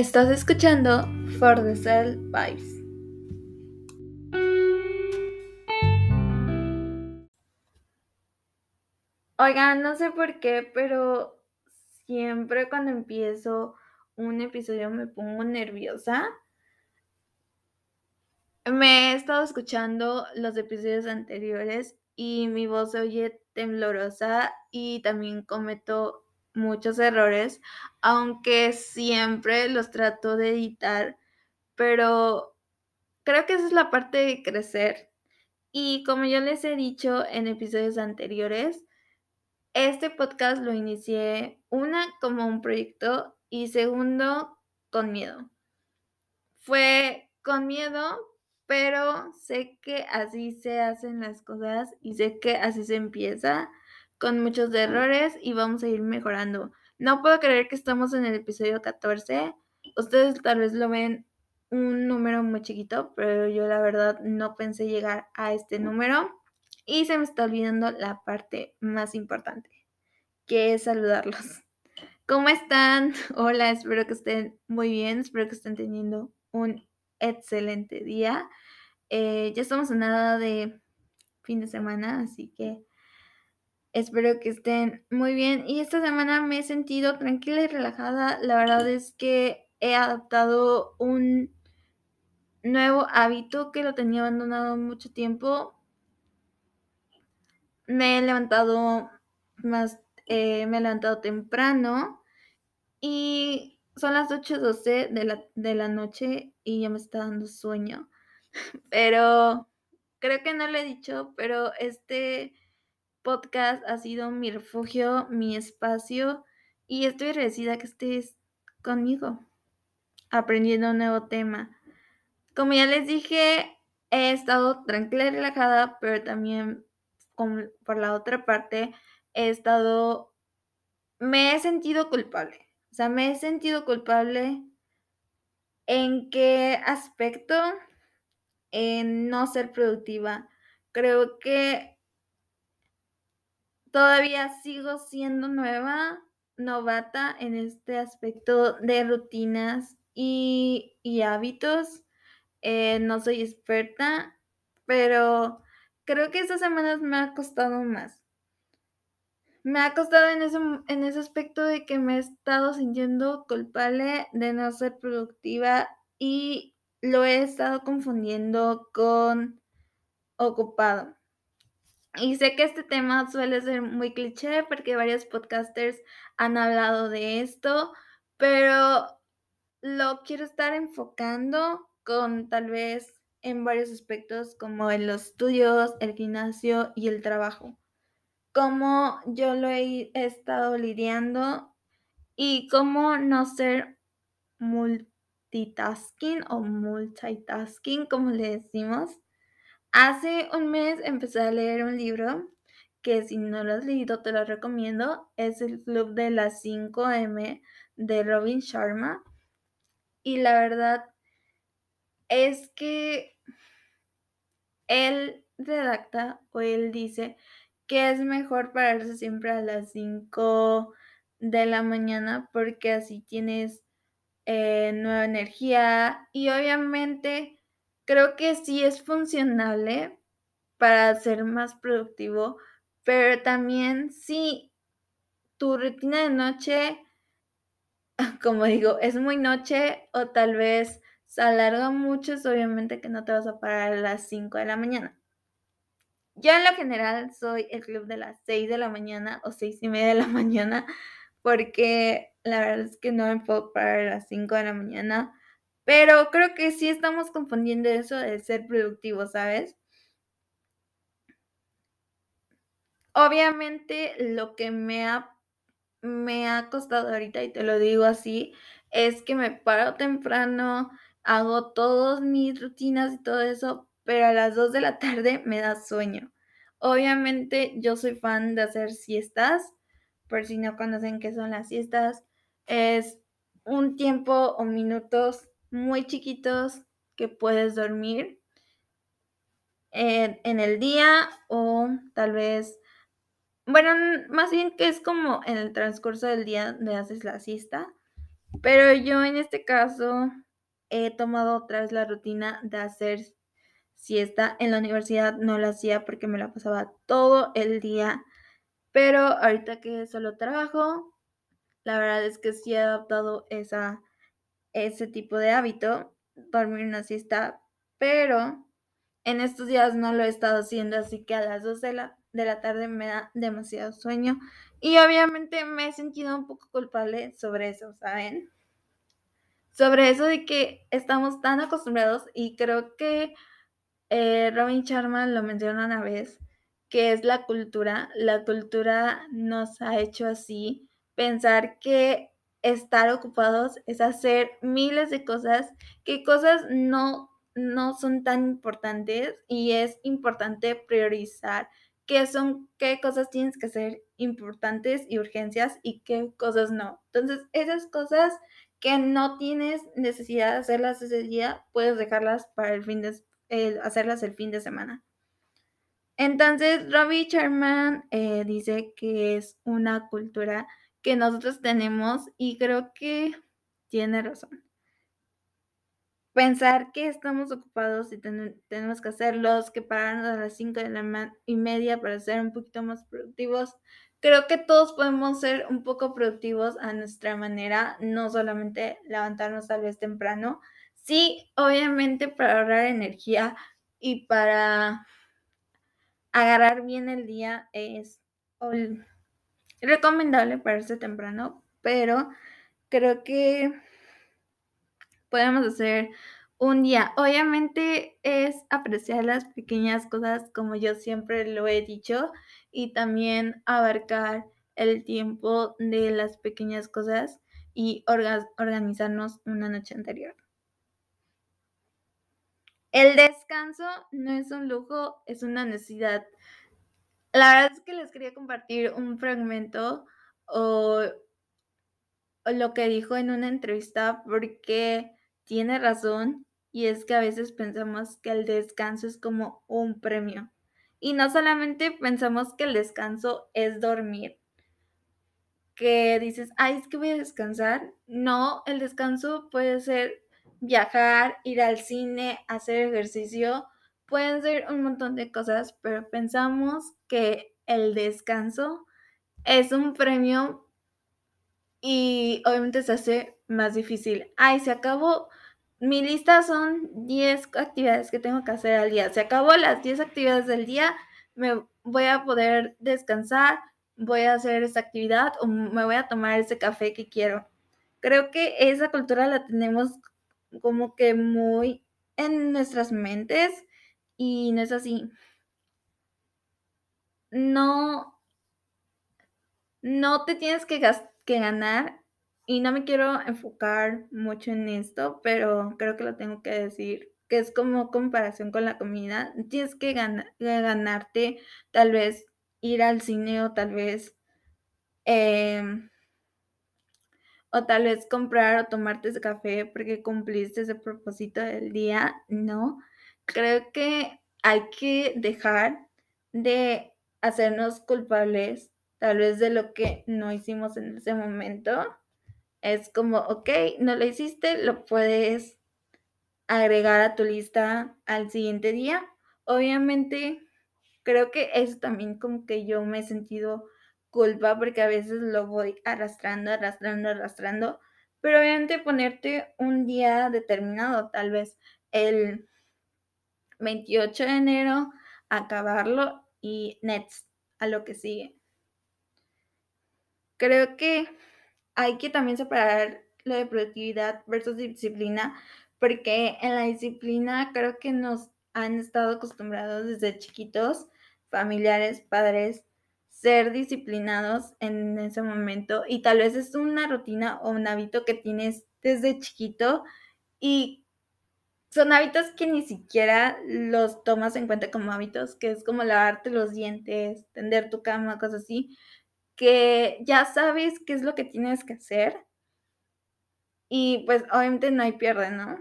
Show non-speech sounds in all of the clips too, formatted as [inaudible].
Estás escuchando For the Cell Vibes. Oigan, no sé por qué, pero siempre cuando empiezo un episodio me pongo nerviosa. Me he estado escuchando los episodios anteriores y mi voz se oye temblorosa y también cometo muchos errores, aunque siempre los trato de editar, pero creo que esa es la parte de crecer. Y como yo les he dicho en episodios anteriores, este podcast lo inicié una como un proyecto y segundo con miedo. Fue con miedo, pero sé que así se hacen las cosas y sé que así se empieza con muchos errores y vamos a ir mejorando. No puedo creer que estamos en el episodio 14. Ustedes tal vez lo ven un número muy chiquito, pero yo la verdad no pensé llegar a este número y se me está olvidando la parte más importante, que es saludarlos. ¿Cómo están? [laughs] Hola, espero que estén muy bien, espero que estén teniendo un excelente día. Eh, ya estamos en nada de fin de semana, así que espero que estén muy bien. Y esta semana me he sentido tranquila y relajada. La verdad es que he adaptado un nuevo hábito que lo tenía abandonado mucho tiempo. Me he levantado más, eh, me he levantado temprano y son las 8.12 de la, de la noche y ya me está dando sueño. [laughs] Pero creo que no lo he dicho, pero este podcast ha sido mi refugio, mi espacio y estoy agradecida que estés conmigo aprendiendo un nuevo tema. Como ya les dije, he estado tranquila y relajada, pero también por la otra parte he estado, me he sentido culpable. O sea, me he sentido culpable en qué aspecto, en no ser productiva. Creo que todavía sigo siendo nueva, novata en este aspecto de rutinas y, y hábitos. Eh, no soy experta, pero creo que estas semanas me ha costado más. Me ha costado en ese, en ese aspecto de que me he estado sintiendo culpable de no ser productiva y lo he estado confundiendo con ocupado. Y sé que este tema suele ser muy cliché porque varios podcasters han hablado de esto, pero lo quiero estar enfocando con tal vez en varios aspectos como en los estudios, el gimnasio y el trabajo. Cómo yo lo he estado lidiando y cómo no ser multitasking o multitasking, como le decimos. Hace un mes empecé a leer un libro que si no lo has leído te lo recomiendo. Es el Club de las 5M de Robin Sharma. Y la verdad es que él redacta o él dice que es mejor pararse siempre a las 5 de la mañana porque así tienes eh, nueva energía y obviamente creo que sí es funcionable para ser más productivo, pero también si tu rutina de noche, [laughs] como digo, es muy noche o tal vez se alarga mucho, es obviamente que no te vas a parar a las 5 de la mañana. Yo en lo general soy el club de las 6 de la mañana o 6 y media de la [laughs] mañana, porque la verdad es que no me puedo parar a las 5 de la mañana pero creo que sí estamos confundiendo eso de ser productivo, ¿sabes? Obviamente lo que me ha, me ha costado ahorita, y te lo digo así, es que me paro temprano, hago todas mis rutinas y todo eso, pero a las 2 de la tarde me da sueño. Obviamente yo soy fan de hacer siestas, por si no conocen qué son las siestas, es un tiempo o minutos muy chiquitos que puedes dormir en, el día o tal vez, bueno, más bien que es como en el transcurso del día donde haces la siesta. Pero yo en este caso he tomado otra vez la rutina de hacer siesta. En la universidad no la hacía porque me la pasaba todo el día. Pero ahorita que solo trabajo, la verdad es que sí he adoptado esa, ese tipo de hábito, dormir una siesta. Pero en estos días no lo he estado haciendo, así que a las 2 de la, de la tarde me da demasiado sueño. Y obviamente me he sentido un poco culpable sobre eso, ¿saben? Sobre eso de que estamos tan acostumbrados y creo que eh, Robin Sharma lo menciona una vez, que es la cultura. La cultura nos ha hecho así, pensar que estar ocupados es hacer miles de cosas, que cosas no, no son tan importantes y es importante priorizar qué son, qué cosas tienes que ser importantes y urgencias y qué cosas no. Entonces, esas cosas que no tienes necesidad de hacerlas ese día, puedes dejarlas para el fin de hacerlas el fin de semana. Entonces, Robbie Sherman eh, dice que es una cultura que nosotros tenemos y creo que tiene razón. Pensar que estamos ocupados y tenemos que hacerlos, que pararnos a las 5 de la y media para ser un poquito más productivos. Creo que todos podemos ser un poco productivos a nuestra manera, no solamente levantarnos tal vez temprano. Sí, obviamente para ahorrar energía y para agarrar bien el día es recomendable pararse temprano, pero creo que podemos hacer un día. Obviamente es apreciar las pequeñas cosas como yo siempre lo he dicho y también abarcar el tiempo de las pequeñas cosas y organizarnos una noche anterior. El descanso no es un lujo, es una necesidad. La verdad es que les quería compartir un fragmento o, lo que dijo en una entrevista porque tiene razón y es que a veces pensamos que el descanso es como un premio. Y no solamente pensamos que el descanso es dormir, que dices, ay, es que voy a descansar. No, el descanso puede ser viajar, ir al cine, hacer ejercicio, pueden ser un montón de cosas, pero pensamos que el descanso es un premio y obviamente se hace más difícil. Ay, se acabó. Mi lista son 10 actividades que tengo que hacer al día. Se acabó las 10 actividades del día, me voy a poder descansar, voy a hacer esa actividad o me voy a tomar ese café que quiero. Creo que esa cultura la tenemos como que muy en nuestras mentes y no es así. No, no te tienes que, ganar y no me quiero enfocar mucho en esto, pero creo que lo tengo que decir, que es como comparación con la comida. Tienes que ganarte tal vez ir al cine o tal vez... Em, o tal vez comprar o tomarte ese café porque cumpliste ese propósito del día, no. Creo que hay que dejar de hacernos culpables tal vez de lo que no hicimos en ese momento. Es como, ok, no lo hiciste, lo puedes agregar a tu lista al siguiente día. Obviamente, creo que eso también como que yo me he sentido culpa porque a veces lo voy arrastrando, arrastrando, arrastrando, pero obviamente ponerte un día determinado, tal vez el 28 de enero, acabarlo y next a lo que sigue. Creo que hay que también separar lo de productividad versus disciplina, porque en la disciplina creo que nos han estado acostumbrados desde chiquitos, familiares, padres, ser disciplinados en ese momento y tal vez es una rutina o un hábito que tienes desde chiquito y son hábitos que ni siquiera los tomas en cuenta como hábitos, que es como lavarte los dientes, tender tu cama, cosas así, que ya sabes qué es lo que tienes que hacer y pues obviamente no hay pierde, ¿no?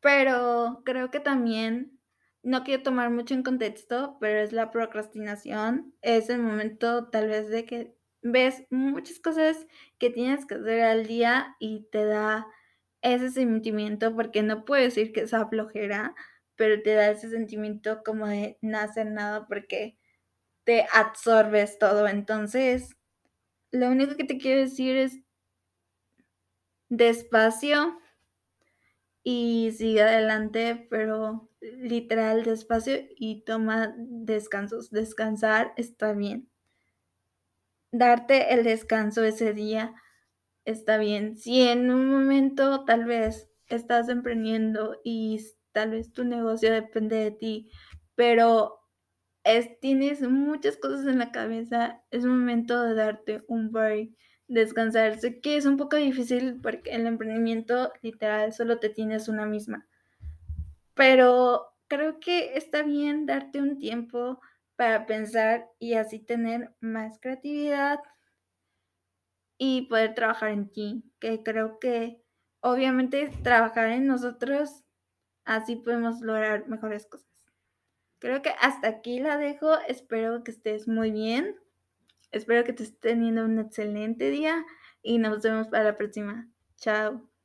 Pero creo que también no quiero tomar mucho en contexto, pero es la procrastinación. Es el momento tal vez de que ves muchas cosas que tienes que hacer al día y te da ese sentimiento, porque no puedo decir que sea flojera, pero te da ese sentimiento como de no hacer nada porque te absorbes todo. Entonces, lo único que te quiero decir es despacio y sigue adelante, pero literal despacio y toma descansos. Descansar está bien. Darte el descanso ese día está bien. Si en un momento tal vez estás emprendiendo y tal vez tu negocio depende de ti, pero es, tienes muchas cosas en la cabeza, es momento de darte un break, descansar. Sé que es un poco difícil porque el emprendimiento literal solo te tienes una misma, pero creo que está bien darte un tiempo para pensar y así tener más creatividad y poder trabajar en ti, que creo que obviamente trabajar en nosotros, así podemos lograr mejores cosas. Creo que hasta aquí la dejo, espero que estés muy bien, espero que te estés teniendo un excelente día y nos vemos para la próxima. Chao.